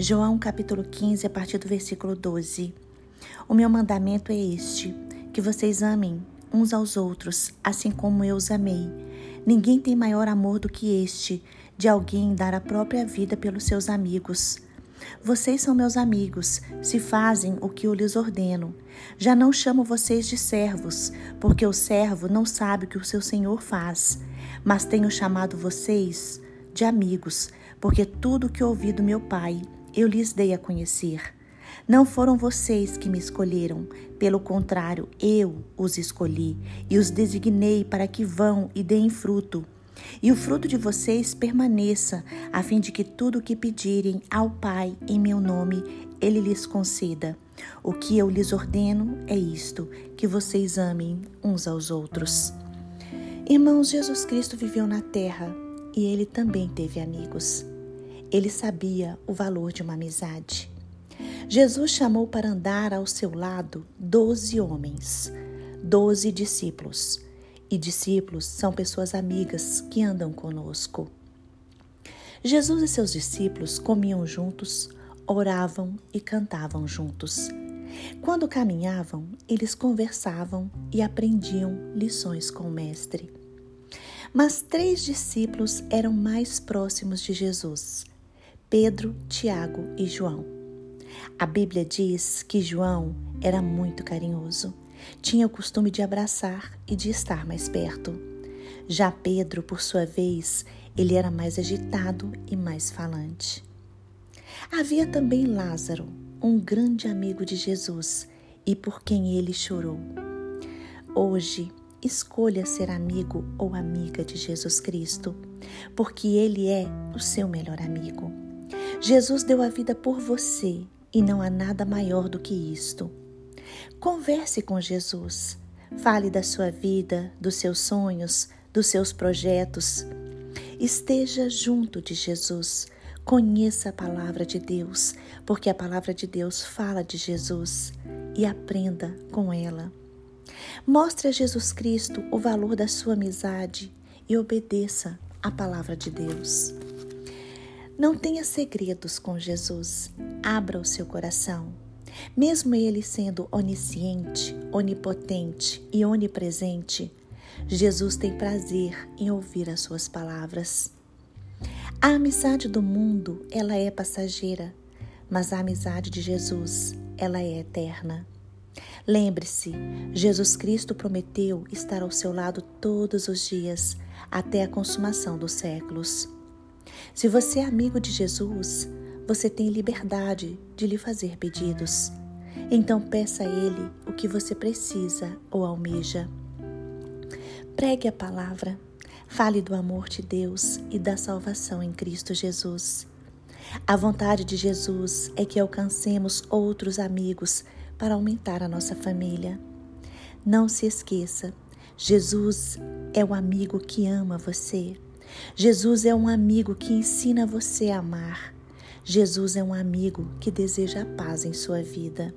João capítulo 15, a partir do versículo 12. O meu mandamento é este: que vocês amem uns aos outros, assim como eu os amei. Ninguém tem maior amor do que este, de alguém dar a própria vida pelos seus amigos. Vocês são meus amigos, se fazem o que eu lhes ordeno. Já não chamo vocês de servos, porque o servo não sabe o que o seu senhor faz. Mas tenho chamado vocês de amigos, porque tudo o que ouvi do meu Pai eu lhes dei a conhecer. Não foram vocês que me escolheram, pelo contrário, eu os escolhi e os designei para que vão e deem fruto e o fruto de vocês permaneça, a fim de que tudo o que pedirem ao Pai em meu nome, ele lhes conceda. O que eu lhes ordeno é isto: que vocês amem uns aos outros. Irmãos, Jesus Cristo viveu na terra e ele também teve amigos. Ele sabia o valor de uma amizade. Jesus chamou para andar ao seu lado doze homens, doze discípulos e discípulos são pessoas amigas que andam conosco. Jesus e seus discípulos comiam juntos, oravam e cantavam juntos. Quando caminhavam, eles conversavam e aprendiam lições com o Mestre. Mas três discípulos eram mais próximos de Jesus: Pedro, Tiago e João. A Bíblia diz que João era muito carinhoso tinha o costume de abraçar e de estar mais perto. Já Pedro, por sua vez, ele era mais agitado e mais falante. Havia também Lázaro, um grande amigo de Jesus e por quem ele chorou. Hoje, escolha ser amigo ou amiga de Jesus Cristo, porque ele é o seu melhor amigo. Jesus deu a vida por você e não há nada maior do que isto. Converse com Jesus. Fale da sua vida, dos seus sonhos, dos seus projetos. Esteja junto de Jesus. Conheça a palavra de Deus, porque a palavra de Deus fala de Jesus e aprenda com ela. Mostre a Jesus Cristo o valor da sua amizade e obedeça a palavra de Deus. Não tenha segredos com Jesus. Abra o seu coração. Mesmo ele sendo onisciente, onipotente e onipresente, Jesus tem prazer em ouvir as suas palavras. A amizade do mundo, ela é passageira, mas a amizade de Jesus, ela é eterna. Lembre-se, Jesus Cristo prometeu estar ao seu lado todos os dias, até a consumação dos séculos. Se você é amigo de Jesus, você tem liberdade de lhe fazer pedidos. Então peça a Ele o que você precisa ou almeja. Pregue a palavra, fale do amor de Deus e da salvação em Cristo Jesus. A vontade de Jesus é que alcancemos outros amigos para aumentar a nossa família. Não se esqueça, Jesus é o amigo que ama você. Jesus é um amigo que ensina você a amar. Jesus é um amigo que deseja a paz em sua vida.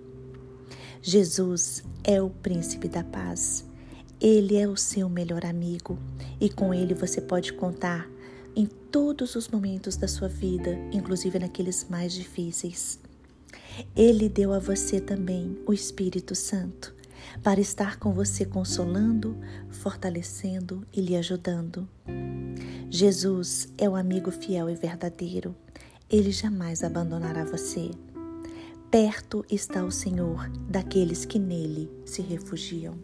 Jesus é o príncipe da paz. Ele é o seu melhor amigo e com ele você pode contar em todos os momentos da sua vida, inclusive naqueles mais difíceis. Ele deu a você também o Espírito Santo para estar com você consolando, fortalecendo e lhe ajudando. Jesus é o amigo fiel e verdadeiro ele jamais abandonará você. Perto está o Senhor daqueles que nele se refugiam.